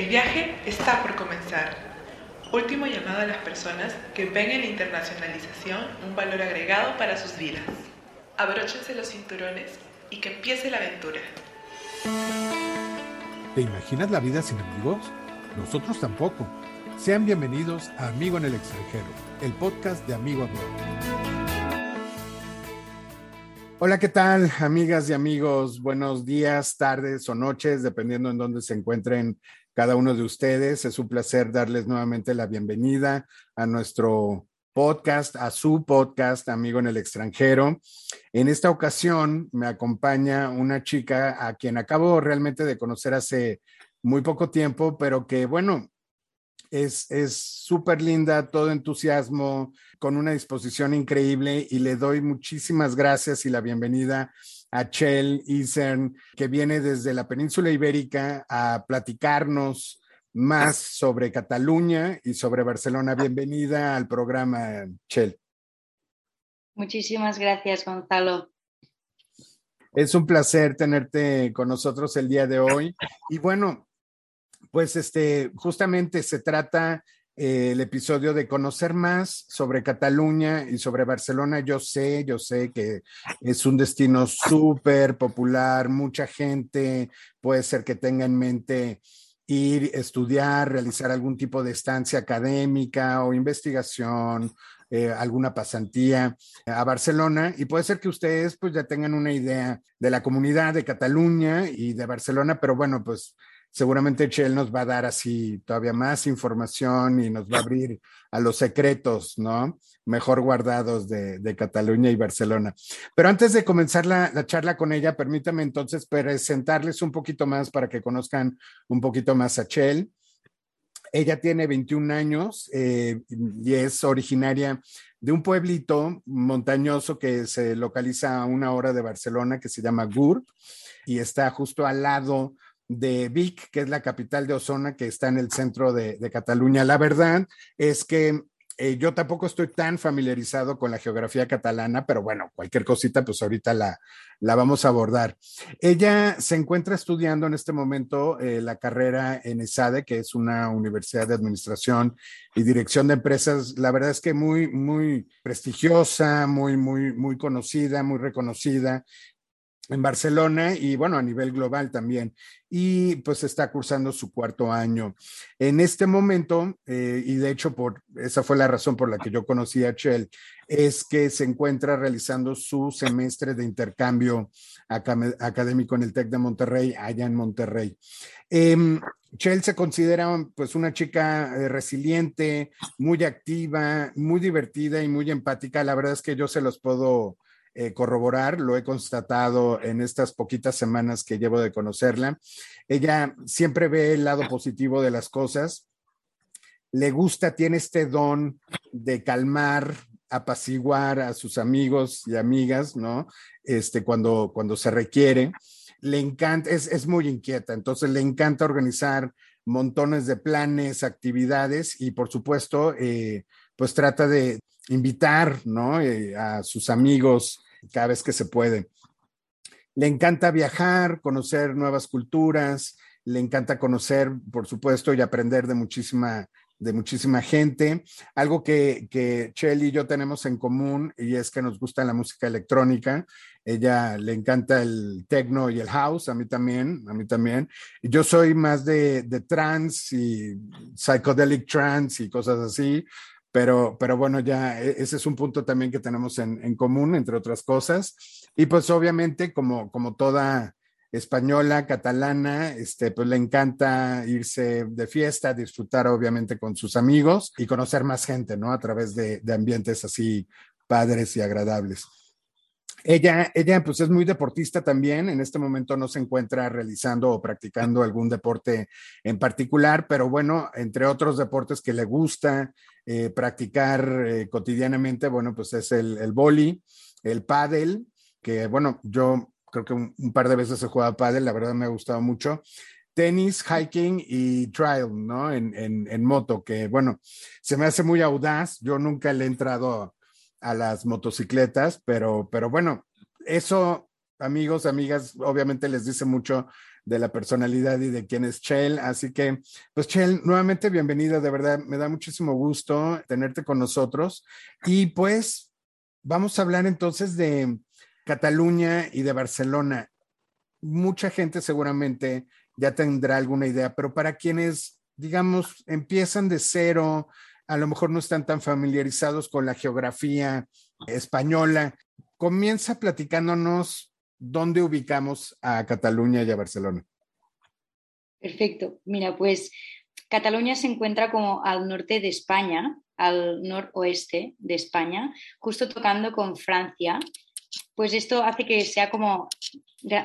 El viaje está por comenzar. Último llamado a las personas que ven en la internacionalización un valor agregado para sus vidas. Abróchense los cinturones y que empiece la aventura. ¿Te imaginas la vida sin amigos? Nosotros tampoco. Sean bienvenidos a Amigo en el extranjero, el podcast de Amigo Amigo. Hola, ¿qué tal, amigas y amigos? Buenos días, tardes o noches, dependiendo en dónde se encuentren cada uno de ustedes. Es un placer darles nuevamente la bienvenida a nuestro podcast, a su podcast, Amigo en el extranjero. En esta ocasión me acompaña una chica a quien acabo realmente de conocer hace muy poco tiempo, pero que bueno, es súper linda, todo entusiasmo, con una disposición increíble y le doy muchísimas gracias y la bienvenida a Chel Isern, que viene desde la península ibérica a platicarnos más sobre Cataluña y sobre Barcelona. Bienvenida al programa, Chel. Muchísimas gracias, Gonzalo. Es un placer tenerte con nosotros el día de hoy. Y bueno, pues este, justamente se trata eh, el episodio de conocer más sobre Cataluña y sobre Barcelona. Yo sé, yo sé que es un destino súper popular, mucha gente puede ser que tenga en mente ir, estudiar, realizar algún tipo de estancia académica o investigación, eh, alguna pasantía a Barcelona y puede ser que ustedes pues ya tengan una idea de la comunidad de Cataluña y de Barcelona, pero bueno, pues seguramente Chel nos va a dar así todavía más información y nos va a abrir a los secretos, ¿no? Mejor guardados de, Cataluña y Barcelona. Pero antes de comenzar la, charla con ella, permítame entonces presentarles un poquito más para que conozcan un poquito más a Chel. Ella tiene 21 años eh, y es originaria de un pueblito montañoso que se localiza a una hora de Barcelona que se llama Gur y está justo al lado de Vic, que es la capital de Osona, que está en el centro de, Cataluña. La verdad es que eh, yo tampoco estoy tan familiarizado con la geografía catalana, pero bueno, cualquier cosita, pues ahorita la, la vamos a abordar. Ella se encuentra estudiando en este momento eh, la carrera en ESADE, que es una universidad de administración y dirección de empresas, la verdad es que muy, muy prestigiosa, muy, muy, muy conocida, muy reconocida en Barcelona y bueno, a nivel global también. Y pues está cursando su cuarto año. En este momento, eh, y de hecho por esa fue la razón por la que yo conocí a Chell, es que se encuentra realizando su semestre de intercambio académico en el TEC de Monterrey, allá en Monterrey. Eh, Chell se considera pues una chica eh, resiliente, muy activa, muy divertida y muy empática. La verdad es que yo se los puedo eh, corroborar, lo he constatado en estas poquitas semanas que llevo de conocerla. Ella siempre ve el lado positivo de las cosas, le gusta, tiene este don de calmar, apaciguar a sus amigos y amigas, ¿no? Este, cuando, cuando se requiere. Le encanta, es, es muy inquieta, entonces le encanta organizar montones de planes, actividades y por supuesto, eh, pues trata de, invitar, ¿no? Eh, a sus amigos cada vez que se puede. Le encanta viajar, conocer nuevas culturas, le encanta conocer, por supuesto, y aprender de muchísima, de muchísima gente. Algo que, que Chell y yo tenemos en común y es que nos gusta la música electrónica. Ella le encanta el techno y el house, a mí también, a mí también. Yo soy más de, de trance y psychedelic trance y cosas así. Pero, pero bueno, ya e, ese es un punto también que tenemos en, común, entre otras cosas. Y pues obviamente, como, como toda española, catalana, este, pues le encanta irse de fiesta, disfrutar obviamente con sus amigos y conocer más gente, ¿no? A través de, de ambientes así padres y agradables. Ella, ella pues es muy deportista también. En este momento no se encuentra realizando o practicando algún deporte en particular, pero bueno, entre otros deportes que le gusta eh, practicar eh, cotidianamente, bueno, pues es el, el boli, el pádel, que bueno, yo creo que un, par de veces he jugado pádel, la verdad me ha gustado mucho. Tenis, hiking y trail, ¿no? En, en, en moto, que bueno, se me hace muy audaz. Yo nunca le he entrado a las motocicletas, pero, pero bueno, eso, amigos, amigas, obviamente les dice mucho de la personalidad y de quién es Chel. Así que, pues Chel, nuevamente bienvenida, de verdad, me da muchísimo gusto tenerte con nosotros. Y pues vamos a hablar entonces de Cataluña y de Barcelona. Mucha gente seguramente ya tendrá alguna idea, pero para quienes, digamos, empiezan de cero, a lo mejor no están tan familiarizados con la geografía española, comienza platicándonos dónde ubicamos a Cataluña y a Barcelona. Perfecto. Mira, pues Cataluña se encuentra como al norte de España, al noroeste de España, justo tocando con Francia. Pues esto hace que sea como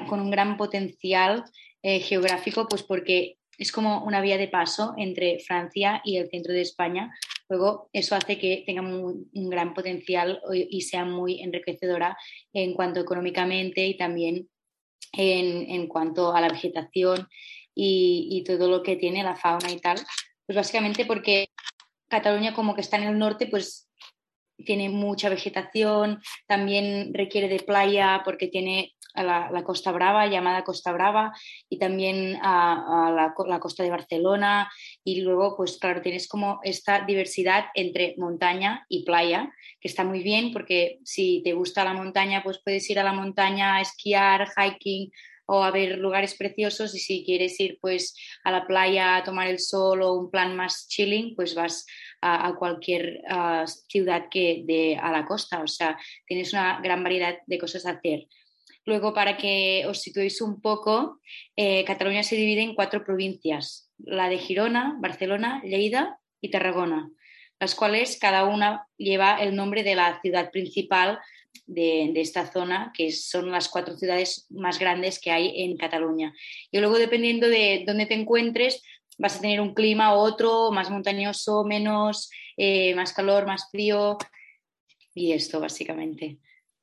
con un gran potencial eh, geográfico, pues porque es como una vía de paso entre Francia y el centro de España. Luego, eso hace que tenga un, gran potencial y sea muy enriquecedora en cuanto económicamente y también en, cuanto a la vegetación y, y, todo lo que tiene la fauna y tal. Pues básicamente porque Cataluña como que está en el norte, pues tiene mucha vegetación, también requiere de playa porque tiene a la, Costa Brava, llamada Costa Brava, y también a, la, costa de Barcelona. Y luego, pues claro, tienes como esta diversidad entre montaña y playa, que está muy bien porque si te gusta la montaña, pues puedes ir a la montaña a esquiar, hiking o a ver lugares preciosos y si quieres ir pues a la playa a tomar el sol o un plan más chilling, pues vas a, cualquier ciudad que de a la costa. O sea, tienes una gran variedad de cosas a hacer. Luego, para que os situéis un poco, eh, Cataluña se divide en cuatro provincias, la de Girona, Barcelona, Lleida y Tarragona, las cuales cada una lleva el nombre de la ciudad principal de, esta zona, que son las cuatro ciudades más grandes que hay en Cataluña. Y luego, dependiendo de dónde te encuentres, vas a tener un clima u otro, más montañoso, menos, eh, más calor, más frío, y esto básicamente.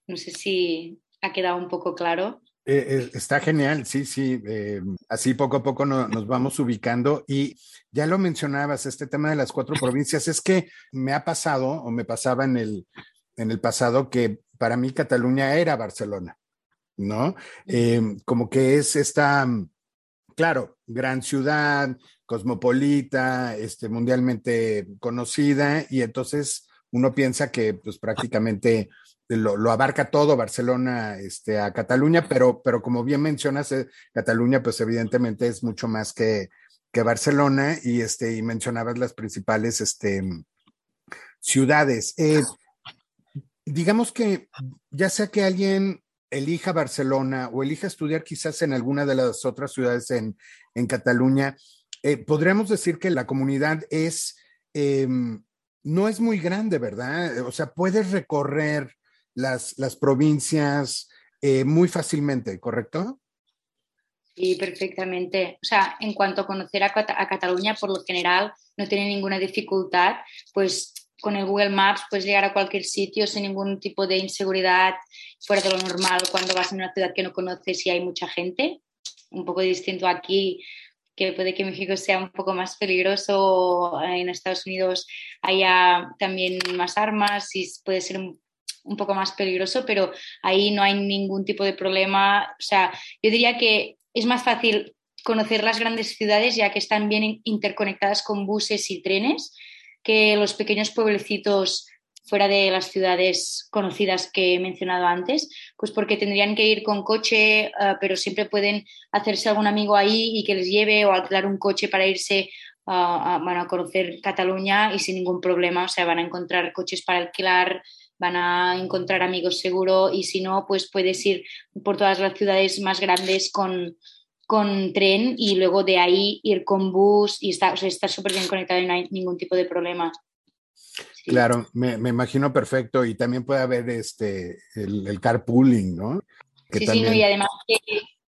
No sé si ha quedado un poco claro. Eh, eh, está genial, sí, sí. Eh, así poco a poco nos vamos ubicando y ya lo mencionabas, este tema de las cuatro provincias, es que me ha pasado o me pasaba en el, en el pasado que para mí Cataluña era Barcelona, ¿no? como que es esta, claro, gran ciudad, cosmopolita, este, mundialmente conocida y entonces uno piensa que pues prácticamente lo, abarca todo Barcelona este, a Cataluña, pero, pero como bien mencionas, eh, Cataluña pues evidentemente es mucho más que, que Barcelona y, este, y mencionabas las principales este, ciudades. Eh, digamos que ya sea que alguien elija Barcelona o elija estudiar quizás en alguna de las otras ciudades en, en Cataluña, eh, podríamos decir que la comunidad es, em, no es muy grande, ¿verdad? O sea, puedes recorrer las, las provincias eh, muy fácilmente, ¿correcto? Sí, perfectamente. O sea, en cuanto a conocer a, Cataluña, por lo general, no tiene ninguna dificultad, pues con el Google Maps puedes llegar a cualquier sitio sin ningún tipo de inseguridad fuera de lo normal cuando vas a una ciudad que no conoces y hay mucha gente. Un poco distinto aquí, que puede que México sea un poco más peligroso, en Estados Unidos haya también más armas y puede ser un un poco más peligroso, pero ahí no hay ningún tipo de problema. O sea, yo diría que es más fácil conocer las grandes ciudades ya que están bien interconectadas con buses y trenes que los pequeños pueblecitos fuera de las ciudades conocidas que he mencionado antes, pues porque tendrían que ir con coche, eh, pero siempre pueden hacerse algún amigo ahí y que les lleve o alquilar un coche para irse a, a conocer Cataluña y sin ningún problema, o sea, van a encontrar coches para alquilar, van a encontrar amigos seguro y si no, pues puedes ir por todas las ciudades más grandes con, con tren y luego de ahí ir con bus y está súper bien conectado y no hay ningún tipo de problema. Claro, me, imagino perfecto y también puede haber este el, carpooling, ¿no? sí, sí, y además que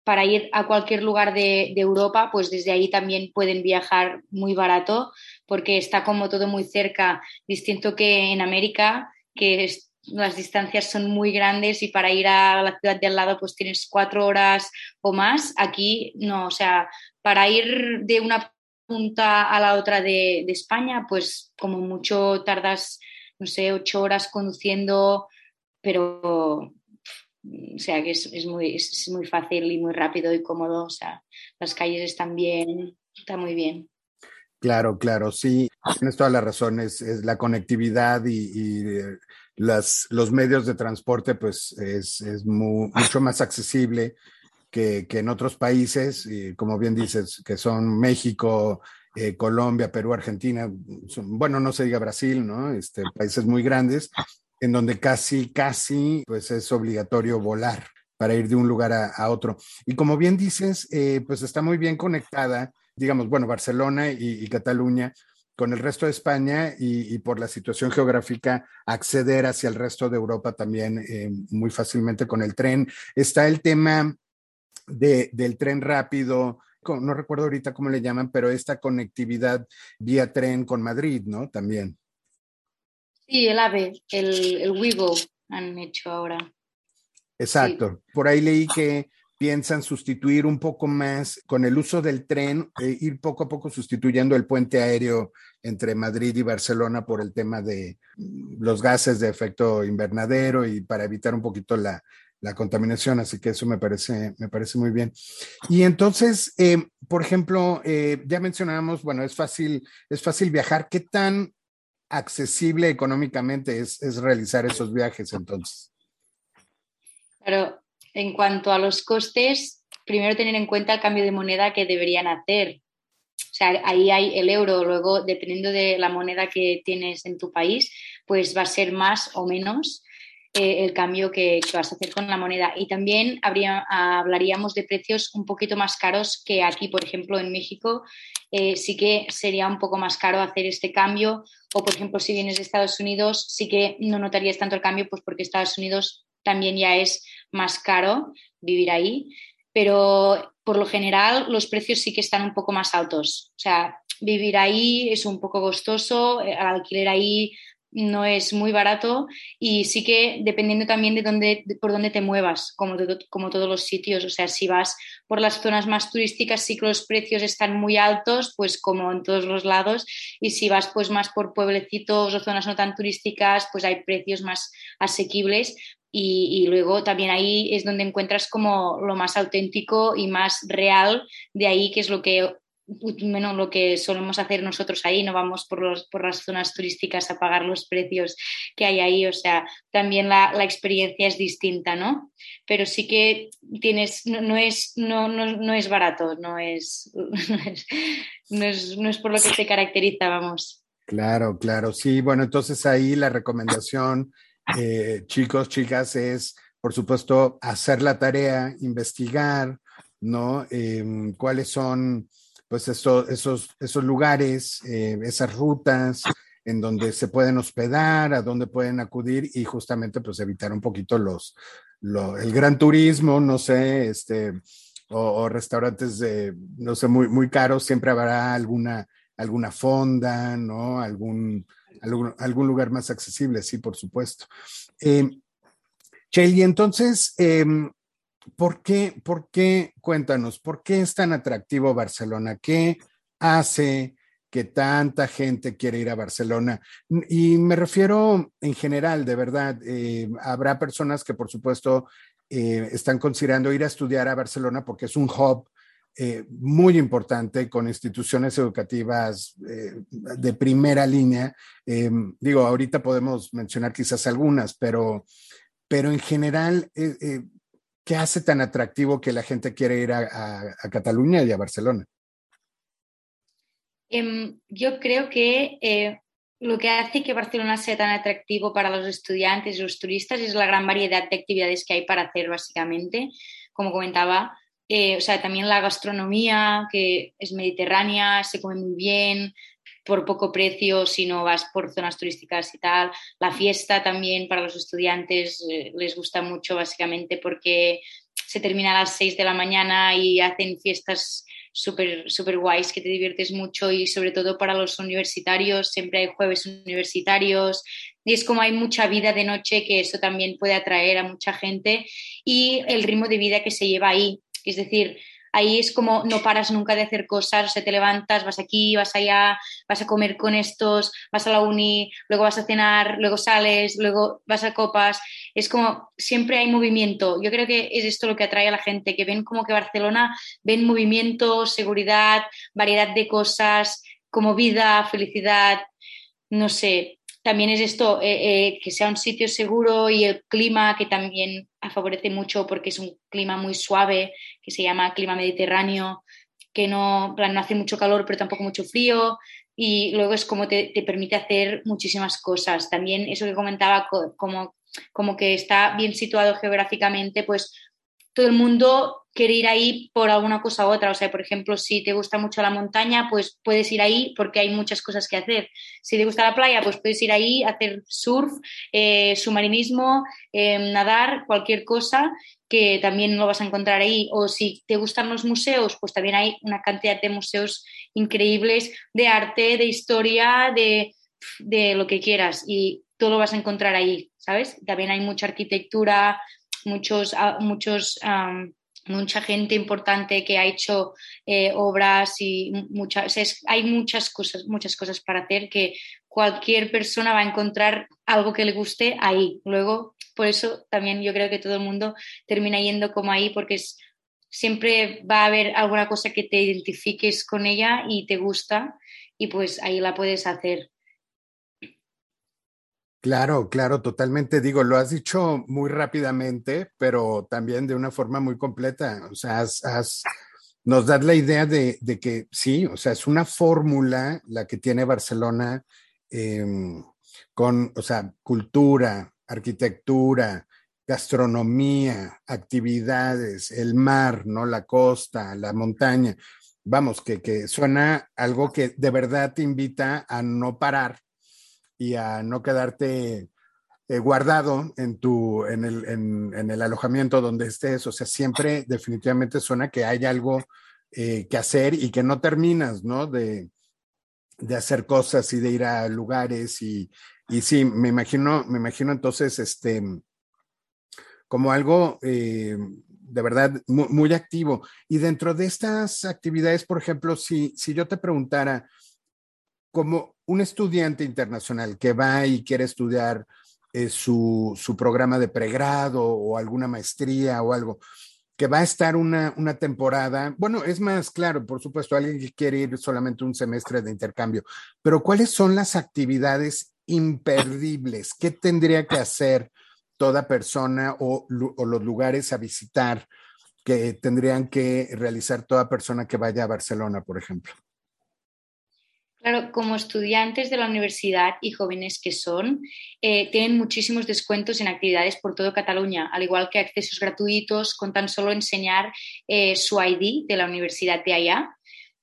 para ir a cualquier lugar de, de, Europa, pues desde ahí también pueden viajar muy barato porque está como todo muy cerca, distinto que en América, que las distancias son muy grandes y para ir a la ciudad de al lado pues tienes cuatro horas o más. Aquí no, o sea, para ir de una punta a la otra de, España, pues como mucho tardas, no sé, ocho horas conduciendo, pero O sea que es, muy, es muy fácil y muy rápido y cómodo. O sea, las calles están bien, está muy bien. Claro, claro, sí, tienes toda la razón, es, la conectividad y, eh, los medios de transporte, pues es, mucho más accesible que, en otros países, y como bien dices, que son México, eh, Colombia, Perú, Argentina, bueno, no se diga Brasil, ¿no? Este, países muy grandes, en donde casi, casi, pues es obligatorio volar para ir de un lugar a, otro. Y como bien dices, eh, pues está muy bien conectada digamos, bueno, Barcelona y, Cataluña con el resto de España y, por la situación geográfica acceder hacia el resto de Europa también eh, muy fácilmente con el tren. Está el tema del tren rápido, no recuerdo ahorita cómo le llaman, pero esta conectividad vía tren con Madrid, ¿no? También. Sí, el AVE, el, el Wigo han hecho ahora. Exacto. Por ahí leí que piensan sustituir un poco más con el uso del tren, eh, ir poco a poco sustituyendo el puente aéreo entre Madrid y Barcelona por el tema de mm, los gases de efecto invernadero y para evitar un poquito la, contaminación, así que eso me parece, me parece muy bien. Y entonces, eh, por ejemplo, eh, ya mencionábamos, bueno, es fácil, es fácil viajar. ¿Qué tan accesible económicamente es, es realizar esos viajes entonces? Pero en cuanto a los costes, primero tener en cuenta el cambio de moneda que deberían hacer. O sea, ahí hay el euro, luego dependiendo de la moneda que tienes en tu país, pues va a ser más o menos eh, el cambio que, vas a hacer con la moneda. Y también hablaríamos de precios un poquito más caros que aquí, por ejemplo, en México. Eh, sí que sería un poco más caro hacer este cambio. O, por ejemplo, si vienes de Estados Unidos, sí que no notarías tanto el cambio, pues porque Estados Unidos también ya es más caro vivir ahí, pero por lo general los precios sí que están un poco más altos. O sea, vivir ahí es un poco costoso, el alquiler ahí no es muy barato y sí que dependiendo también de dónde, por dónde te muevas, como, como todos los sitios. O sea, si vas por las zonas más turísticas, sí que los precios están muy altos, pues como en todos los lados. Y si vas pues más por pueblecitos o zonas no tan turísticas, pues hay precios más asequibles. Y, luego también ahí es donde encuentras como lo más auténtico y más real de ahí, que es lo que menos lo que solemos hacer nosotros ahí, no vamos por, los, por las zonas turísticas a pagar los precios que hay ahí, o sea, también la, la experiencia es distinta, ¿no? Pero sí que tienes, no, no es, no, no, no, es barato, no es, no es, no es por lo que te caracteriza, vamos. Claro, claro, sí, bueno, entonces ahí la recomendación eh, chicos, chicas, es, por supuesto, hacer la tarea, investigar, ¿no? Em, cuáles son, pues, esos, esos lugares, eh, esas rutas en donde se pueden hospedar, a dónde pueden acudir y justamente, pues, evitar un poquito los, el gran turismo, no sé, este, o, restaurantes de, no sé, muy, muy caros, siempre habrá alguna, alguna fonda, ¿no? Algún algún, lugar más accesible, sí, por supuesto. Eh, entonces, em, ¿por, qué, ¿por qué, cuéntanos, por qué es tan atractivo Barcelona? ¿Qué hace que tanta gente quiere ir a Barcelona? Y me refiero en general, de verdad, eh, habrá personas que por supuesto eh, están considerando ir a estudiar a Barcelona porque es un hub eh, muy importante con instituciones educativas eh, de primera línea. Eh, digo, ahorita podemos mencionar quizás algunas, pero, pero en general, ¿qué hace tan atractivo que la gente quiere ir a, Cataluña y a Barcelona? Em, yo creo que lo que hace que Barcelona sea tan atractivo para los estudiantes y los turistas es la gran variedad de actividades que hay para hacer, básicamente. Como comentaba, eh, o sea, también la gastronomía, que es mediterránea, se come muy bien, por poco precio si no vas por zonas turísticas y tal. La fiesta también para los estudiantes eh, les gusta mucho, básicamente, porque se termina a las 6 de la mañana y hacen fiestas súper super guays que te diviertes mucho y sobre todo para los universitarios, siempre hay jueves universitarios y es como hay mucha vida de noche que eso también puede atraer a mucha gente y el ritmo de vida que se lleva ahí, es decir, ahí es como no paras nunca de hacer cosas, o sea, te levantas, vas aquí, vas allá, vas a comer con estos, vas a la uni, luego vas a cenar, luego sales, luego vas a copas, es como siempre hay movimiento. Yo creo que es esto lo que atrae a la gente, que ven como que Barcelona, ven movimiento, seguridad, variedad de cosas, como vida, felicidad, no sé, también es esto, eh, eh, que sea un sitio seguro y el clima que también favorece mucho porque es un clima muy suave, que se llama clima mediterráneo, que no, no hace mucho calor pero tampoco mucho frío y luego es como te, te permite hacer muchísimas cosas. También eso que comentaba, como, como que está bien situado geográficamente, pues todo el mundo quiere ir ahí por alguna cosa u otra. O sea, por ejemplo, si te gusta mucho la montaña, pues puedes ir ahí porque hay muchas cosas que hacer. Si te gusta la playa, pues puedes ir ahí a hacer surf, eh, submarinismo, em, nadar, cualquier cosa que también lo vas a encontrar ahí. O si te gustan los museos, pues también hay una cantidad de museos increíbles de arte, de historia, de, de lo que quieras. Y todo lo vas a encontrar ahí, ¿sabes? También hay mucha arquitectura, muchos, ah, muchos mucha gente importante que ha hecho eh, obras y muchas, hay muchas cosas, muchas cosas para hacer que cualquier persona va a encontrar algo que le guste ahí. Luego, por eso también yo creo que todo el mundo termina yendo como ahí porque siempre va a haber alguna cosa que te identifiques con ella y te gusta y pues ahí la puedes hacer. Claro, claro, totalmente. Digo, lo has dicho muy rápidamente, pero también de una forma muy completa. O sea, has, nos das la idea de, que sí, o sea, es una fórmula la que tiene Barcelona em, con, o sea, cultura, arquitectura, gastronomía, actividades, el mar, ¿no? La costa, la montaña. Vamos, que, que suena algo que de verdad te invita a no parar y a no quedarte eh, guardado en tu, en el, en, el, alojamiento donde estés. O sea, siempre definitivamente suena que hay algo eh, que hacer y que no terminas, ¿no? De, de, hacer cosas y de ir a lugares y, y sí, me imagino, me imagino entonces, este, como algo eh, de verdad muy, muy, activo. Y dentro de estas actividades, por ejemplo, si, si yo te preguntara, como un estudiante internacional que va y quiere estudiar eh, su, programa de pregrado o alguna maestría o algo, que va a estar una, una, temporada, bueno, es más claro, por supuesto, alguien que quiere ir solamente un semestre de intercambio, pero ¿cuáles son las actividades imperdibles? ¿Qué tendría que hacer toda persona o los lugares a visitar que tendrían que realizar toda persona que vaya a Barcelona, por ejemplo? Claro, como estudiantes de la universidad y jóvenes que son, eh, tienen muchísimos descuentos en actividades por todo Cataluña, al igual que accesos gratuitos con tan solo enseñar eh, su ID de la universidad de allá,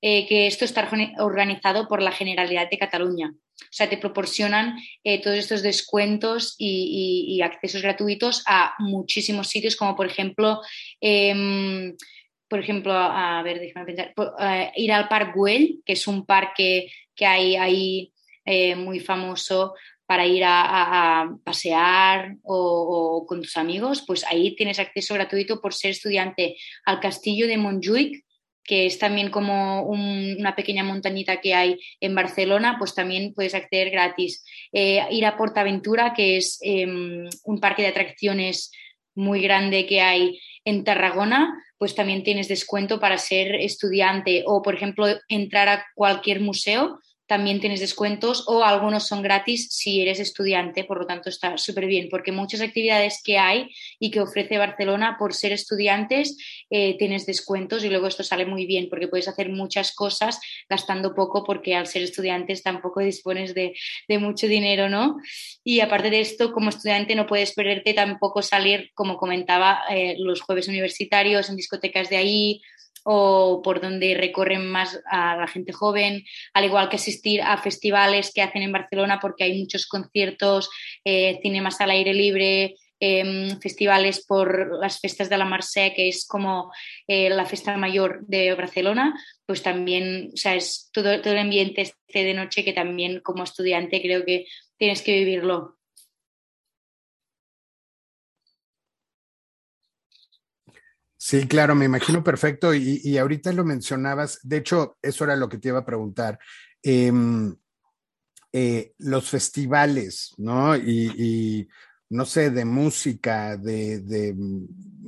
eh, que esto está organizado por la Generalidad de Cataluña. O sea, te proporcionan todos estos descuentos y, accesos gratuitos a muchísimos sitios, como por ejemplo em, por ejemplo, a, ver, déjame pensar, ir al Parc Güell, que es un parque que hay ahí eh, muy famoso para ir a, pasear o, con tus amigos, pues ahí tienes acceso gratuito por ser estudiante al castillo de Montjuic, que es también como una pequeña montañita que hay en Barcelona, pues también puedes acceder gratis. Eh, ir a Portaventura, que es em, un parque de atracciones muy grande que hay en Tarragona, pues también tienes descuento para ser estudiante o, por ejemplo, entrar a cualquier museo también tienes descuentos o algunos son gratis si eres estudiante, por lo tanto está súper bien, porque muchas actividades que hay y que ofrece Barcelona por ser estudiantes eh, tienes descuentos y luego esto sale muy bien porque puedes hacer muchas cosas gastando poco porque al ser estudiantes tampoco dispones de, mucho dinero, ¿no? Y aparte de esto, como estudiante no puedes perderte tampoco salir, como comentaba, eh, los jueves universitarios en discotecas de ahí o por donde recorren más a la gente joven, al igual que asistir a festivales que hacen en Barcelona porque hay muchos conciertos, eh, cinemas al aire libre, em, festivales por las fiestas de la Mercè, que es como eh, la fiesta mayor de Barcelona, pues también, o sea, es todo, todo el ambiente este de noche que también como estudiante creo que tienes que vivirlo. Sí, claro, me imagino perfecto. Y, ahorita lo mencionabas, de hecho, eso era lo que te iba a preguntar. Em, eh, los festivales, ¿no? Y, no sé, de música, de,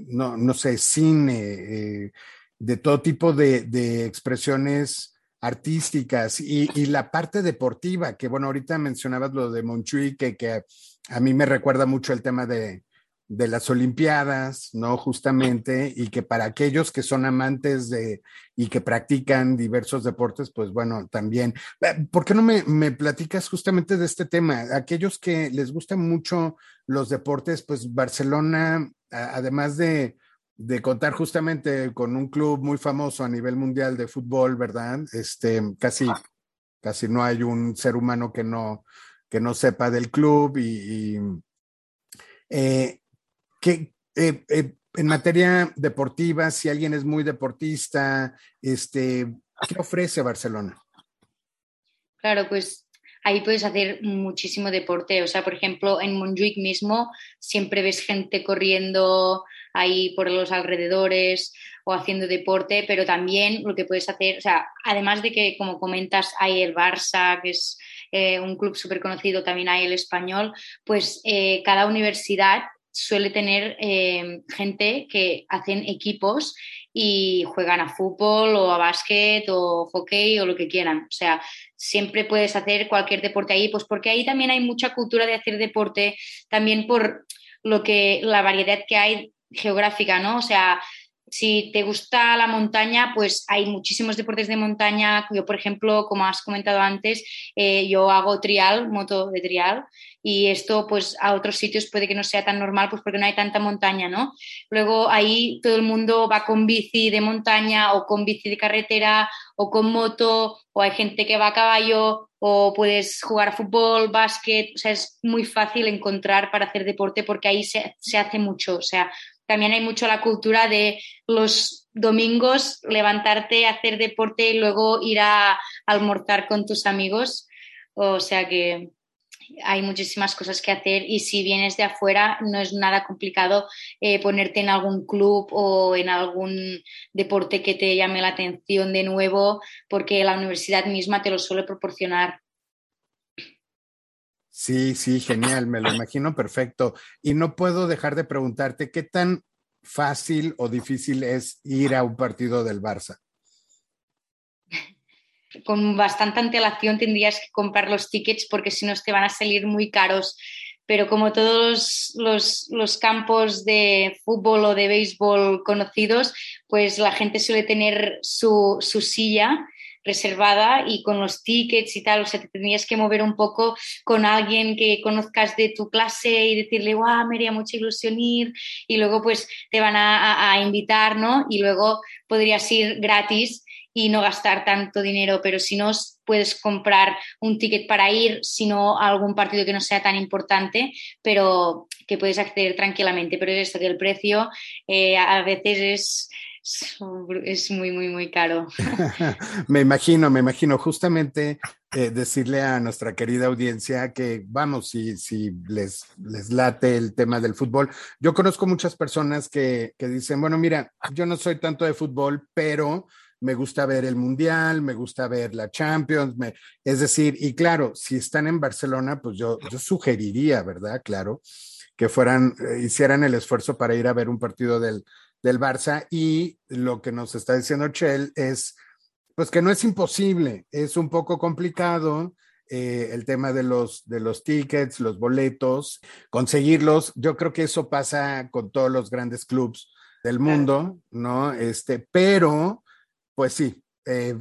no, no, sé, cine, eh, de todo tipo de, expresiones artísticas y, la parte deportiva, que bueno, ahorita mencionabas lo de Monchui, que, que a mí me recuerda mucho el tema de, de las Olimpiadas, ¿no? Justamente, y que para aquellos que son amantes de y que practican diversos deportes, pues bueno, también. Eh, ¿Por qué no me, me platicas justamente de este tema? Aquellos que les gustan mucho los deportes, pues Barcelona, además de, de contar justamente con un club muy famoso a nivel mundial de fútbol, ¿verdad? Este, casi, casi no hay un ser humano que no, que no sepa del club y, eh, eh, eh, en materia deportiva, si alguien es muy deportista, este, ¿qué ofrece Barcelona? Claro, pues ahí puedes hacer muchísimo deporte. O sea, por ejemplo, en Montjuic mismo siempre ves gente corriendo ahí por los alrededores o haciendo deporte, pero también lo que puedes hacer, o sea, además de que, como comentas, hay el Barça, que es eh, un club súper conocido, también hay el español, pues cada universidad suele tener eh, gente que hacen equipos y juegan a fútbol o a básquet o hockey o lo que quieran. O sea, siempre puedes hacer cualquier deporte ahí, pues porque ahí también hay mucha cultura de hacer deporte, también por lo que la variedad que hay geográfica, ¿no? O sea, si te gusta la montaña, pues hay muchísimos deportes de montaña. Yo, por ejemplo, como has comentado antes, eh, yo hago trial, moto de trial, y esto pues a otros sitios puede que no sea tan normal pues porque no hay tanta montaña, ¿no? Luego ahí todo el mundo va con bici de montaña o con bici de carretera o con moto o hay gente que va a caballo o puedes jugar a fútbol, básquet, o sea, es muy fácil encontrar para hacer deporte porque ahí se, se hace mucho, o sea, también hay mucho la cultura de los domingos levantarte, hacer deporte y luego ir a almorzar con tus amigos, o sea que hay muchísimas cosas que hacer y si vienes de afuera no es nada complicado eh, ponerte en algún club o en algún deporte que te llame la atención de nuevo porque la universidad misma te lo suele proporcionar. Sí, sí, genial, me lo imagino perfecto. Y no puedo dejar de preguntarte qué tan fácil o difícil es ir a un partido del Barça con bastante antelación tendrías que comprar los tickets porque si no te van a salir muy caros. Pero como todos los, los, campos de fútbol o de béisbol conocidos, pues la gente suele tener su, su silla reservada y con los tickets y tal, o sea, te tendrías que mover un poco con alguien que conozcas de tu clase y decirle, guau, me haría mucha ilusión ir, y luego pues te van a, invitar, ¿no? Y luego podrías ir gratis y no gastar tanto dinero, pero si no puedes comprar un ticket para ir, si no a algún partido que no sea tan importante, pero que puedes acceder tranquilamente. Pero es esto, que el precio eh, a veces es, es muy, muy, muy caro. me imagino, me imagino. Justamente eh, decirle a nuestra querida audiencia que, vamos, si, si les, les late el tema del fútbol. Yo conozco muchas personas que, que dicen, bueno, mira, yo no soy tanto de fútbol, pero me gusta ver el Mundial, me gusta ver la Champions, es decir, y claro, si están en Barcelona, pues yo, yo sugeriría, ¿verdad? Claro, que fueran, eh, hicieran el esfuerzo para ir a ver un partido del, del Barça y lo que nos está diciendo Chell es, pues que no es imposible, es un poco complicado. Eh, el tema de los, de los tickets, los boletos, conseguirlos. Yo creo que eso pasa con todos los grandes clubs del mundo, ¿no? Este, pero pues sí, eh,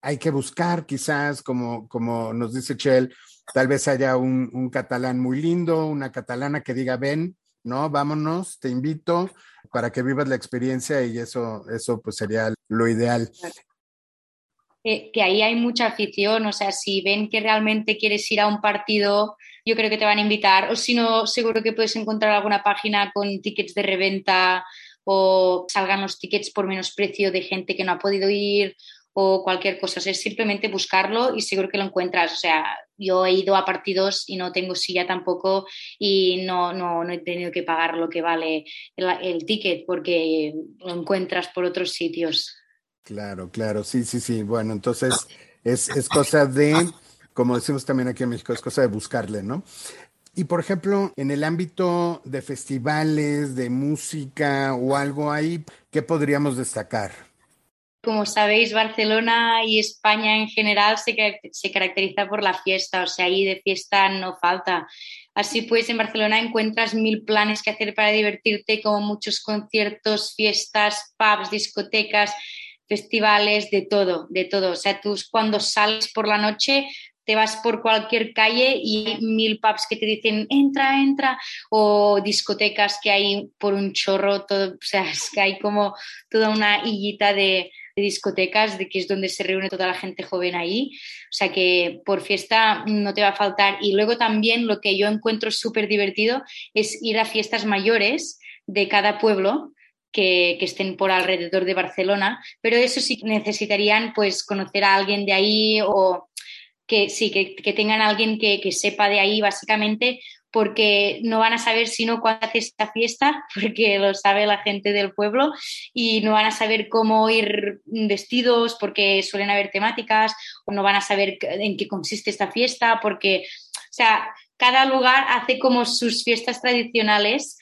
hay que buscar quizás, como, como nos dice Chell, tal vez haya un, catalán muy lindo, una catalana que diga, ven, ¿no? Vámonos, te invito para que vivas la experiencia y eso, eso pues sería lo ideal. que ahí hay mucha afición, o sea, si ven que realmente quieres ir a un partido, yo creo que te van a invitar, o si no, seguro que puedes encontrar alguna página con tickets de reventa o salgan los tickets por menos precio de gente que no ha podido ir o cualquier cosa. es simplemente buscarlo y seguro que lo encuentras. O sea, yo he ido a partidos y no tengo silla tampoco y no, no, no he tenido que pagar lo que vale el, el, ticket porque lo encuentras por otros sitios. Claro, claro, sí, sí, sí. Bueno, entonces es, es cosa de, como decimos también aquí en México, es cosa de buscarle, ¿no? Y por ejemplo, en el ámbito de festivales, de música o algo ahí, ¿qué podríamos destacar? Como sabéis, Barcelona y España en general se, se, caracteriza por la fiesta, o sea, ahí de fiesta no falta. Así pues, en Barcelona encuentras mil planes que hacer para divertirte, como muchos conciertos, fiestas, pubs, discotecas, festivales, de todo, de todo. O sea, tú cuando sales por la noche te vas por cualquier calle y hay mil pubs que te dicen entra, entra, o discotecas que hay por un chorro, todo, o sea, es que hay como toda una hillita de, discotecas, de que es donde se reúne toda la gente joven ahí. O sea que por fiesta no te va a faltar. Y luego también lo que yo encuentro súper divertido es ir a fiestas mayores de cada pueblo. Que, que, estén por alrededor de Barcelona, pero eso sí necesitarían pues conocer a alguien de ahí o que sí, que, que tengan alguien que, que, sepa de ahí básicamente, porque no van a saber si no cuándo hace esta fiesta, porque lo sabe la gente del pueblo, y no van a saber cómo ir vestidos, porque suelen haber temáticas, o no van a saber en qué consiste esta fiesta, porque, o sea, cada lugar hace como sus fiestas tradicionales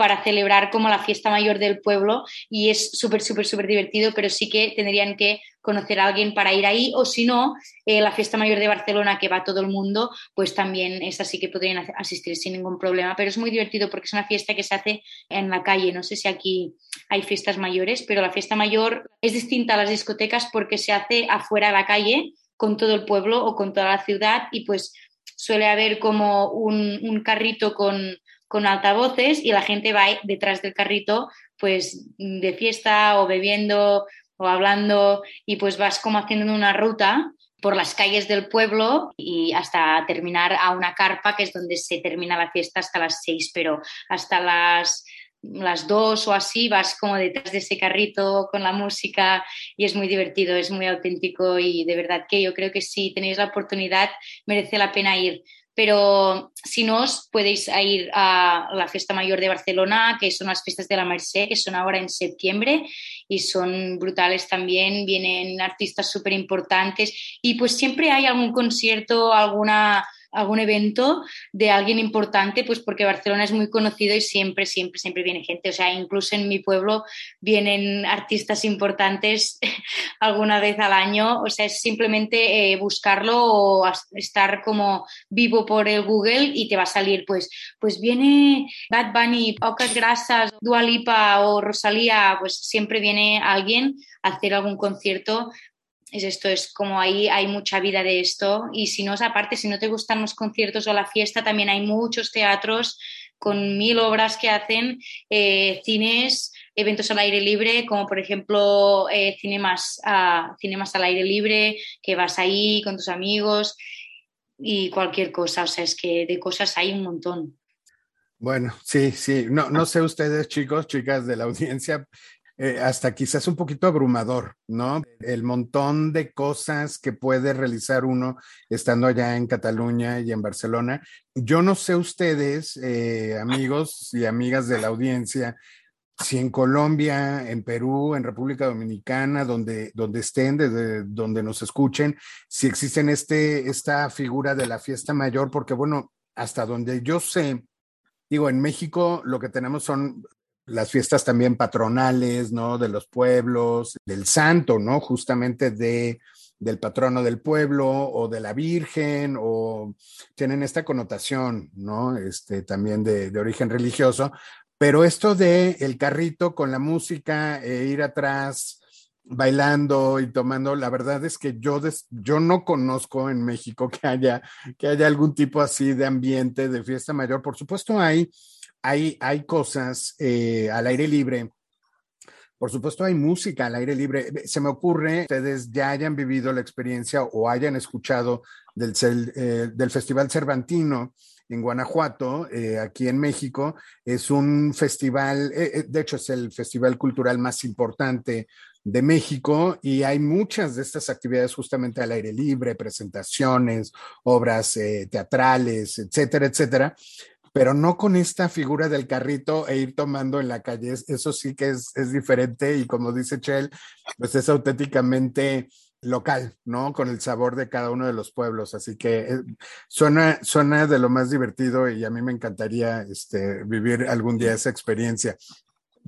para celebrar como la fiesta mayor del pueblo y es súper, súper, súper divertido, pero sí que tendrían que conocer a alguien para ir ahí o si no, eh, la fiesta mayor de Barcelona que va todo el mundo, pues también es así que podrían asistir sin ningún problema, pero es muy divertido porque es una fiesta que se hace en la calle, no sé si aquí hay fiestas mayores, pero la fiesta mayor es distinta a las discotecas porque se hace afuera de la calle con todo el pueblo o con toda la ciudad y pues suele haber como un, un carrito con con altavoces y la gente va detrás del carrito pues de fiesta o bebiendo o hablando y pues vas como haciendo una ruta por las calles del pueblo y hasta terminar a una carpa que es donde se termina la fiesta hasta las seis, pero hasta las las dos o así, vas como detrás de ese carrito con la música y es muy divertido, es muy auténtico y de verdad que yo creo que si tenéis la oportunidad merece la pena ir pero si no, os podéis ir a la Fiesta Mayor de Barcelona, que son las fiestas de la Merced, que son ahora en septiembre y son brutales también, vienen artistas súper importantes y pues siempre hay algún concierto, alguna algún evento de alguien importante, pues porque Barcelona es muy conocido y siempre, siempre, siempre viene gente. O sea, incluso en mi pueblo vienen artistas importantes alguna vez al año. O sea, es simplemente eh, buscarlo o estar como vivo por el Google y te va a salir, pues, pues viene Bad Bunny, Ocas Grasas, Dualipa o Rosalía, pues siempre viene alguien a hacer algún concierto es esto, es como ahí hay mucha vida de esto. Y si no, aparte, si no te gustan los conciertos o la fiesta, también hay muchos teatros con mil obras que hacen, eh, cines, eventos al aire libre, como por ejemplo eh, cinemas, al aire libre, que vas ahí con tus amigos y cualquier cosa, o sea, es que de cosas hay un montón. Bueno, sí, sí, no, no sé ustedes chicos, chicas de la audiencia, eh, hasta quizás un poquito abrumador, ¿no? El montón de cosas que puede realizar uno estando allá en Cataluña y en Barcelona. Yo no sé ustedes, eh, amigos y amigas de la audiencia, si en Colombia, en Perú, en República Dominicana, donde, donde estén, desde donde nos escuchen, si existen este, esta figura de la fiesta mayor, porque bueno, hasta donde yo sé, digo, en México lo que tenemos son las fiestas también patronales, ¿no? De los pueblos, del santo, ¿no? Justamente de, del patrono del pueblo o de la Virgen, o tienen esta connotación, ¿no? Este, también de, de origen religioso. Pero esto de el carrito con la música e ir atrás bailando y tomando, la verdad es que yo, yo no conozco en México que haya, que haya algún tipo así de ambiente de fiesta mayor. Por supuesto hay hay, hay cosas eh, al aire libre por supuesto hay música al aire libre. Se me ocurre, ustedes ya hayan vivido la experiencia o hayan escuchado del, eh, del Festival Cervantino en Guanajuato, eh, aquí en México. Es un festival, eh, de hecho es el festival cultural más importante de México y hay muchas de estas actividades justamente al aire libre, presentaciones, obras teatrales, etcétera, etcétera pero no con esta figura del carrito e ir tomando en la calle. Eso sí que es, es diferente y como dice Chell, pues es auténticamente local, ¿no? Con el sabor de cada uno de los pueblos. Así que eh, suena, suena de lo más divertido y a mí me encantaría este, vivir algún día esa experiencia.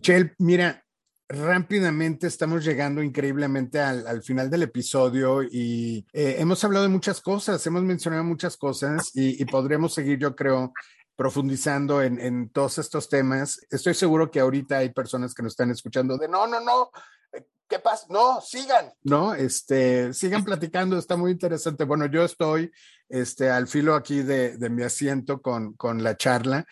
Chell, mira, rápidamente estamos llegando increíblemente al, al final del episodio y eh, hemos hablado de muchas cosas, hemos mencionado muchas cosas y, y podremos seguir, yo creo, profundizando en, todos estos temas. Estoy seguro que ahorita hay personas que nos están escuchando de no, no, no, eh, ¿qué pasa? No, sigan, ¿no? Este, sigan platicando, está muy interesante. Bueno, yo estoy este, al filo aquí de, de mi asiento con, con la charla.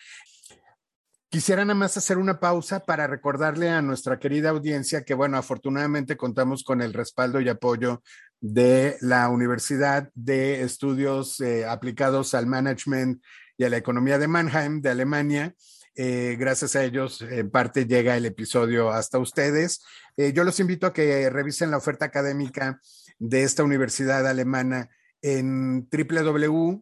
Quisiera nada más hacer una pausa para recordarle a nuestra querida audiencia que, bueno, afortunadamente contamos con el respaldo y apoyo de la Universidad de Estudios eh, Aplicados al Management y a la economía de Mannheim, de Alemania. Eh, gracias a ellos, en parte llega el episodio hasta ustedes. Eh, yo los invito a que revisen la oferta académica de esta universidad alemana en www.h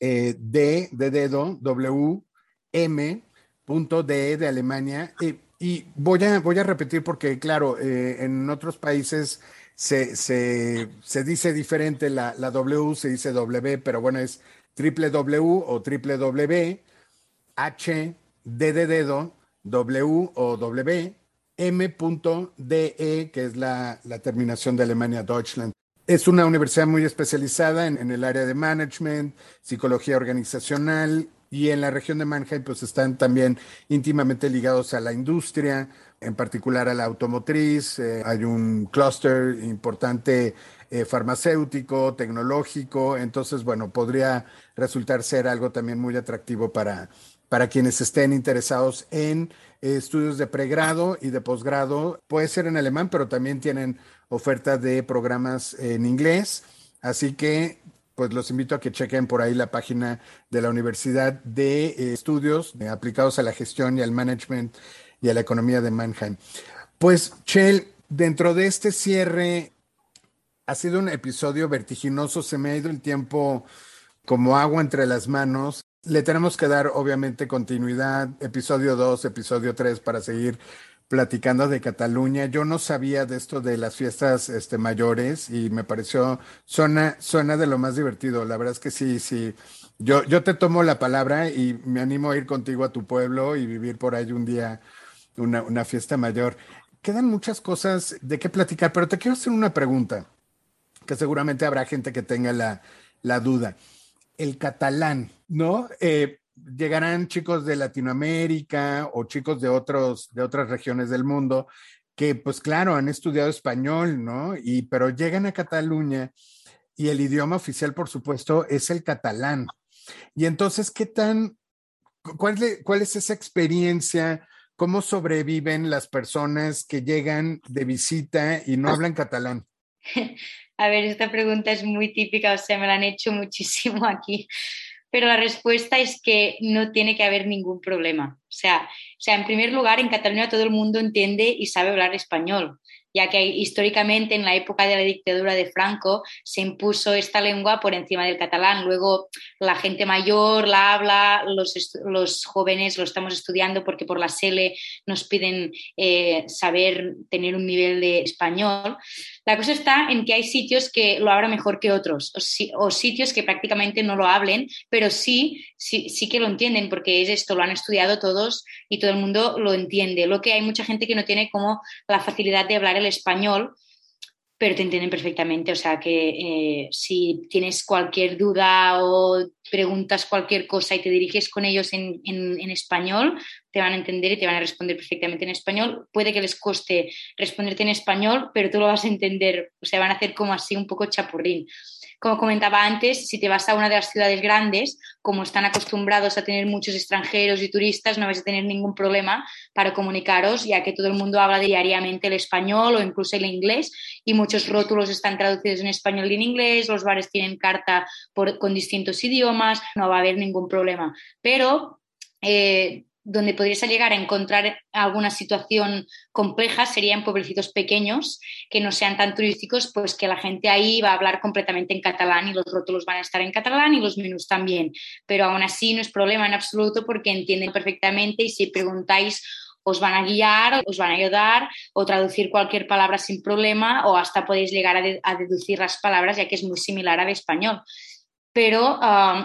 eh, de de Alemania y voy a voy a repetir porque claro en otros países se, se, se dice diferente la, la, W, se dice W, pero bueno, es triple W o triple W, H, D de dedo, W o W, M.DE, que es la, la terminación de Alemania Deutschland. Es una universidad muy especializada en, en, el área de management, psicología organizacional y en la región de Mannheim pues están también íntimamente ligados a la industria, en particular a la automotriz. Eh, hay un clúster importante eh, farmacéutico, tecnológico, entonces, bueno, podría resultar ser algo también muy atractivo para, para quienes estén interesados en estudios de pregrado y de posgrado. Puede ser en alemán, pero también tienen oferta de programas en inglés. Así que, pues los invito a que chequen por ahí la página de la Universidad de Estudios aplicados a la gestión y al management y a la economía de Mannheim. Pues, Chell, dentro de este cierre, ha sido un episodio vertiginoso, se me ha ido el tiempo como agua entre las manos. Le tenemos que dar, obviamente, continuidad, episodio 2, episodio 3, para seguir platicando de Cataluña. Yo no sabía de esto de las fiestas este, mayores y me pareció, suena, suena de lo más divertido. La verdad es que sí, sí. Yo, yo te tomo la palabra y me animo a ir contigo a tu pueblo y vivir por ahí un día una, fiesta mayor. Quedan muchas cosas de qué platicar, pero te quiero hacer una pregunta, que seguramente habrá gente que tenga la, duda. El catalán, ¿no? Eh, llegarán chicos de Latinoamérica o chicos de, otros, de otras regiones del mundo que, pues claro, han estudiado español, ¿no? Y, pero llegan a Cataluña y el idioma oficial, por supuesto, es el catalán. Y entonces, ¿qué tan, cuál, cuál es esa experiencia? ¿Cómo sobreviven las personas que llegan de visita y no hablan catalán? A ver, esta pregunta es muy típica, o sea, me la han hecho muchísimo aquí, pero la respuesta es que no tiene que haber ningún problema. O sea, o sea, en primer lugar, en Cataluña todo el mundo entiende y sabe hablar español ya que históricamente en la época de la dictadura de Franco se impuso esta lengua por encima del catalán. Luego la gente mayor la habla, los, los jóvenes lo estamos estudiando porque por la SELE nos piden eh, saber tener un nivel de español. La cosa está en que hay sitios que lo hablan mejor que otros o, sitios que prácticamente no lo hablen, pero sí, sí, sí que lo entienden porque es esto, lo han estudiado todos y todo el mundo lo entiende. Lo que hay mucha gente que no tiene como la facilidad de hablar el español, pero te entienden perfectamente. O sea que eh, si tienes cualquier duda o preguntas cualquier cosa y te diriges con ellos en, en, español, te van a entender y te van a responder perfectamente en español. Puede que les coste responderte en español, pero tú lo vas a entender, o sea, van a hacer como así un poco chapurrín. Como comentaba antes, si te vas a una de las ciudades grandes, como están acostumbrados a tener muchos extranjeros y turistas, no vais a tener ningún problema para comunicaros, ya que todo el mundo habla diariamente el español o incluso el inglés y muchos rótulos están traducidos en español y en inglés, los bares tienen carta con distintos idiomas, no va a haber ningún problema. Pero eh, donde podrías llegar a encontrar alguna situación compleja sería en pueblecitos pequeños que no sean tan turísticos, pues que la gente ahí va a hablar completamente en catalán y los rótulos van a estar en catalán y los menús también. Pero aún así no es problema en absoluto porque entienden perfectamente y si preguntáis os van a guiar, os van a ayudar o traducir cualquier palabra sin problema o hasta podéis llegar a deducir las palabras ya que es muy similar al español pero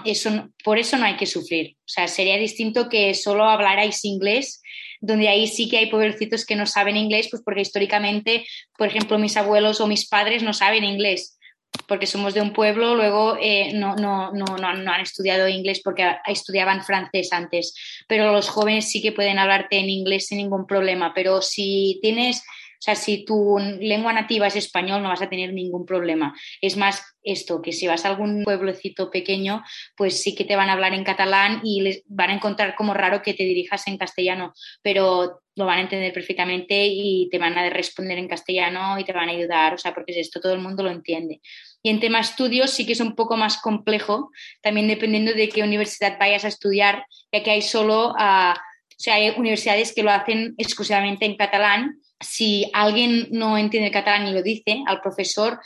eso, por eso no hay que sufrir. O sea, sería distinto que solo hablarais inglés, donde ahí sí que hay pobrecitos que no saben inglés, pues porque históricamente, por ejemplo, mis abuelos o mis padres no saben inglés, porque somos de un pueblo, luego eh, no, no, no, no, han estudiado inglés porque estudiaban francés antes, pero los jóvenes sí que pueden hablarte en inglés sin ningún problema, pero si tienes o sea, si tu lengua nativa es español, no vas a tener ningún problema. Es más esto, que si vas a algún pueblecito pequeño, pues sí que te van a hablar en catalán y les van a encontrar como raro que te dirijas en castellano, pero lo van a entender perfectamente y te van a responder en castellano y te van a ayudar, o sea, porque es esto, todo el mundo lo entiende. Y en tema estudios sí que es un poco más complejo, también dependiendo de qué universidad vayas a estudiar, ya que hay solo, uh, o sea, hay universidades que lo hacen exclusivamente en catalán si alguien no entiende catalán y lo dice al profesor,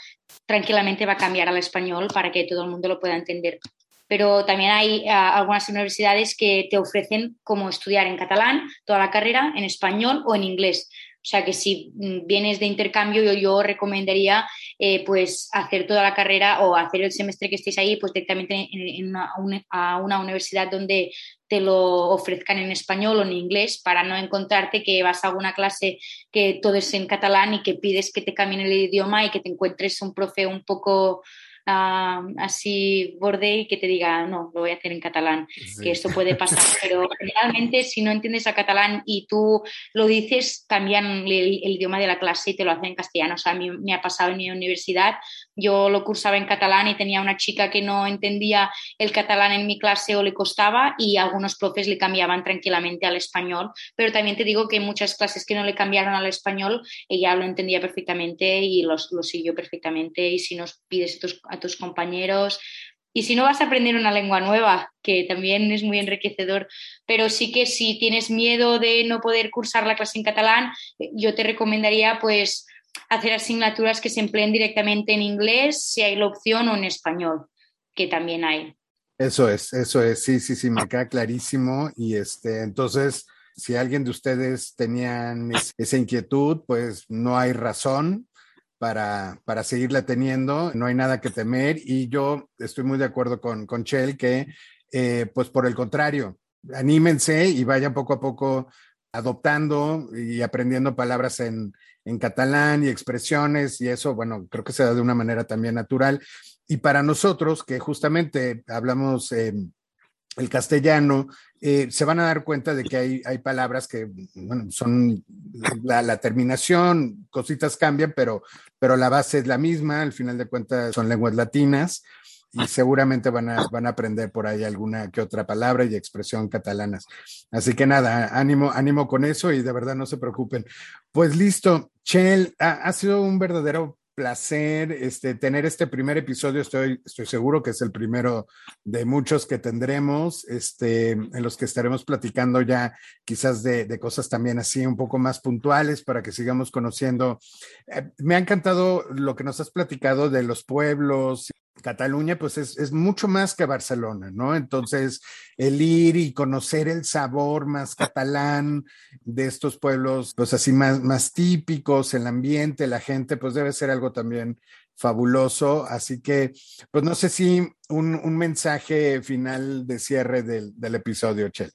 tranquilamente va a cambiar al español para que todo el mundo lo pueda entender. Pero también hay ah, algunas universidades que te ofrecen como estudiar en catalán toda la carrera, en español o en inglés. O sea que si mm, vienes de intercambio, yo recomendaría eh, pues hacer toda la carrera o hacer el semestre que estéis ahí pues directamente en, una, a una universidad donde te lo ofrezcan en español o en inglés para no encontrarte que vas a alguna clase que todo es en catalán y que pides que te cambien el idioma y que te encuentres un profe un poco así borde y que te diga, no, lo voy a hacer en catalán, que esto puede pasar. Pero generalmente si no entiendes a catalán y tú lo dices, cambian el, idioma de la clase y te lo hacen en castellano. O sea, a mí me ha pasado en mi universidad, yo lo cursaba en catalán y tenía una chica que no entendía el catalán en mi clase o le costaba y algunos profes le cambiaban tranquilamente al español. Pero también te digo que muchas clases que no le cambiaron al español, ella lo entendía perfectamente y lo siguió perfectamente. Y si nos pides a tus compañeros. Y si no vas a aprender una lengua nueva, que también es muy enriquecedor, pero sí que si tienes miedo de no poder cursar la clase en catalán, yo te recomendaría pues hacer asignaturas que se empleen directamente en inglés, si hay la opción, o en español, que también hay. Eso es, eso es, sí, sí, sí, me queda clarísimo. Y este, entonces, si alguien de ustedes tenían esa inquietud, pues no hay razón para, para seguirla teniendo, no hay nada que temer y yo estoy muy de acuerdo con, con Chell que, eh, pues por el contrario, anímense y vayan poco a poco adoptando y aprendiendo palabras en, en catalán y expresiones y eso, bueno, creo que se da de una manera también natural. Y para nosotros, que justamente hablamos eh, el castellano, eh, se van a dar cuenta de que hay, hay palabras que, bueno, son la, terminación, cositas cambian, pero, pero la base es la misma, al final de cuentas son lenguas latinas y seguramente van a, van a aprender por ahí alguna que otra palabra y expresión catalanas. Así que nada, ánimo, ánimo con eso y de verdad no se preocupen. Pues listo, Chel, ha sido un verdadero placer este, tener este primer episodio. Estoy, estoy seguro que es el primero de muchos que tendremos, este, en los que estaremos platicando ya quizás de, de cosas también así un poco más puntuales para que sigamos conociendo. Eh, me ha encantado lo que nos has platicado de los pueblos Cataluña, pues es, mucho más que Barcelona, ¿no? Entonces, el ir y conocer el sabor más catalán de estos pueblos, pues así más, más típicos, el ambiente, la gente, pues debe ser algo también fabuloso. Así que, pues no sé si un, mensaje final de cierre del, del episodio, Chel.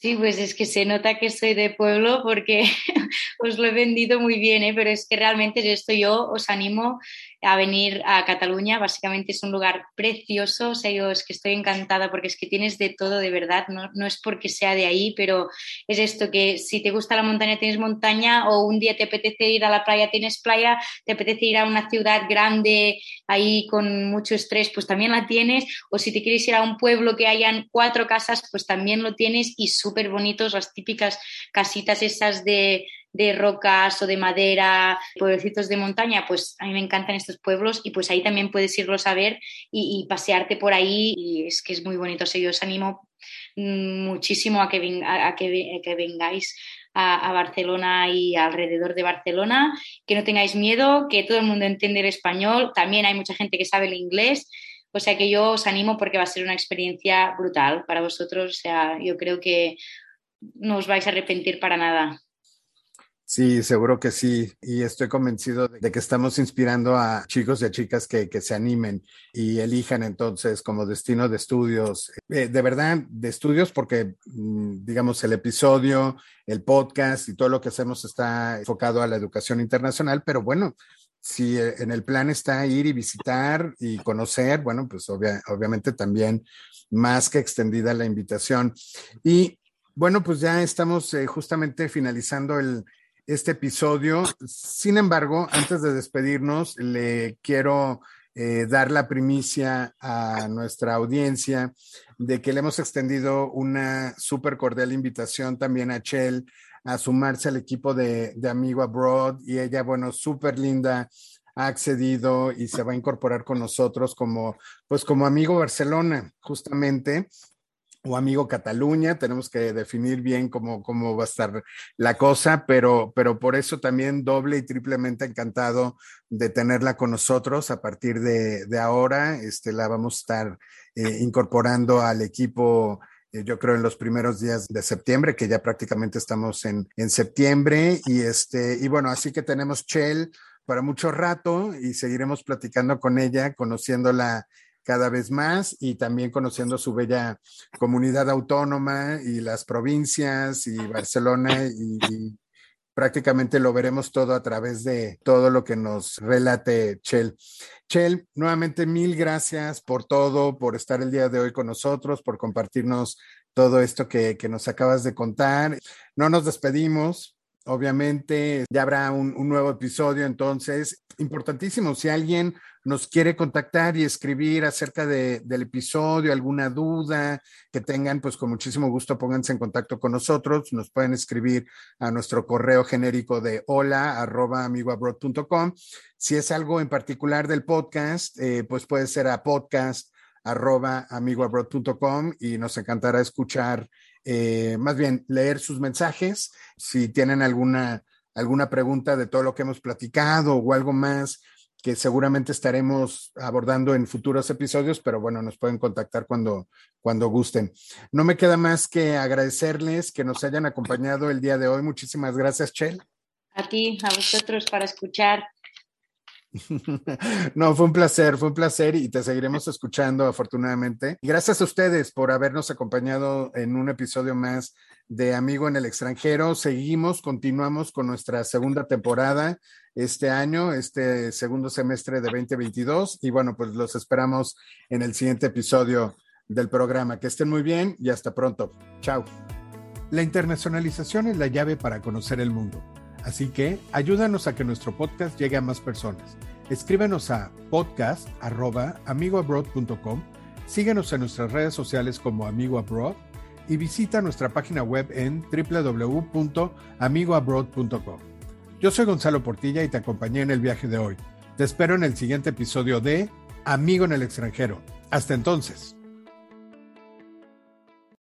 Sí, pues es que se nota que soy de pueblo porque os lo he vendido muy bien, ¿eh? pero es que realmente esto yo os animo a venir a Cataluña. Básicamente es un lugar precioso, o sea, yo es que estoy encantada porque es que tienes de todo de verdad, no, no es porque sea de ahí, pero es esto que si te gusta la montaña tienes montaña o un día te apetece ir a la playa tienes playa, te apetece ir a una ciudad grande ahí con mucho estrés, pues también la tienes, o si te quieres ir a un pueblo que hayan cuatro casas, pues también lo tienes y súper bonitos, las típicas casitas esas de de rocas o de madera, pueblecitos de montaña, pues a mí me encantan estos pueblos y pues ahí también puedes irlos a ver y, pasearte por ahí y es que es muy bonito. O yo os animo muchísimo a que, que, vengáis a, Barcelona y alrededor de Barcelona, que no tengáis miedo, que todo el mundo entiende el español, también hay mucha gente que sabe el inglés. O sea que yo os animo porque va a ser una experiencia brutal para vosotros. O sea, yo creo que no os vais a arrepentir para nada. Sí, seguro que sí. Y estoy convencido de que estamos inspirando a chicos y a chicas que, se animen y elijan entonces como destino de estudios, eh, de verdad, de estudios, porque mm, digamos el episodio, el podcast y todo lo que hacemos está enfocado a la educación internacional, pero bueno, si eh, en el plan está ir y visitar y conocer, bueno, pues obviamente también más que extendida la invitación. Y bueno, pues ya estamos eh, justamente finalizando el este episodio. Sin embargo, antes de despedirnos, le quiero eh, dar la primicia a nuestra audiencia de que le hemos extendido una súper cordial invitación también a Chell a sumarse al equipo de, Amigo Abroad y ella, bueno, súper linda, ha accedido y se va a incorporar con nosotros como, pues como amigo Barcelona, justamente o amigo Cataluña, tenemos que definir bien cómo, cómo va a estar la cosa, pero, pero por eso también doble y triplemente encantado de tenerla con nosotros a partir de, ahora. Este, la vamos a estar eh, incorporando al equipo eh, yo creo en los primeros días de septiembre, que ya prácticamente estamos en, en septiembre. Y, este, y bueno, así que tenemos Chell para mucho rato y seguiremos platicando con ella, conociéndola cada vez más y también conociendo su bella comunidad autónoma y las provincias y Barcelona y, prácticamente lo veremos todo a través de todo lo que nos relate Chel. Chel, nuevamente mil gracias por todo, por estar el día de hoy con nosotros, por compartirnos todo esto que, que nos acabas de contar. No nos despedimos, obviamente ya habrá un, un, nuevo episodio, entonces, importantísimo, si alguien nos quiere contactar y escribir acerca de, del episodio, alguna duda que tengan, pues con muchísimo gusto pónganse en contacto con nosotros. Nos pueden escribir a nuestro correo genérico de hola arroba amigoabroad.com. Si es algo en particular del podcast, eh, pues puede ser a podcast arroba amigoabroad.com y nos encantará escuchar, eh, más bien leer sus mensajes. Si tienen alguna, alguna pregunta de todo lo que hemos platicado o algo más que seguramente estaremos abordando en futuros episodios, pero bueno, nos pueden contactar cuando, cuando gusten. No me queda más que agradecerles que nos hayan acompañado el día de hoy. Muchísimas gracias, Chel. A ti, a vosotros para escuchar. No, fue un placer, fue un placer y te seguiremos escuchando afortunadamente. Gracias a ustedes por habernos acompañado en un episodio más de Amigo en el extranjero. Seguimos, continuamos con nuestra segunda temporada este año, este segundo semestre de 2022 y bueno, pues los esperamos en el siguiente episodio del programa. Que estén muy bien y hasta pronto. Chao. La internacionalización es la llave para conocer el mundo. Así que ayúdanos a que nuestro podcast llegue a más personas. Escríbenos a podcast.amigoabroad.com, síguenos en nuestras redes sociales como Amigo Abroad y visita nuestra página web en www.amigoabroad.com. Yo soy Gonzalo Portilla y te acompañé en el viaje de hoy. Te espero en el siguiente episodio de Amigo en el extranjero. Hasta entonces.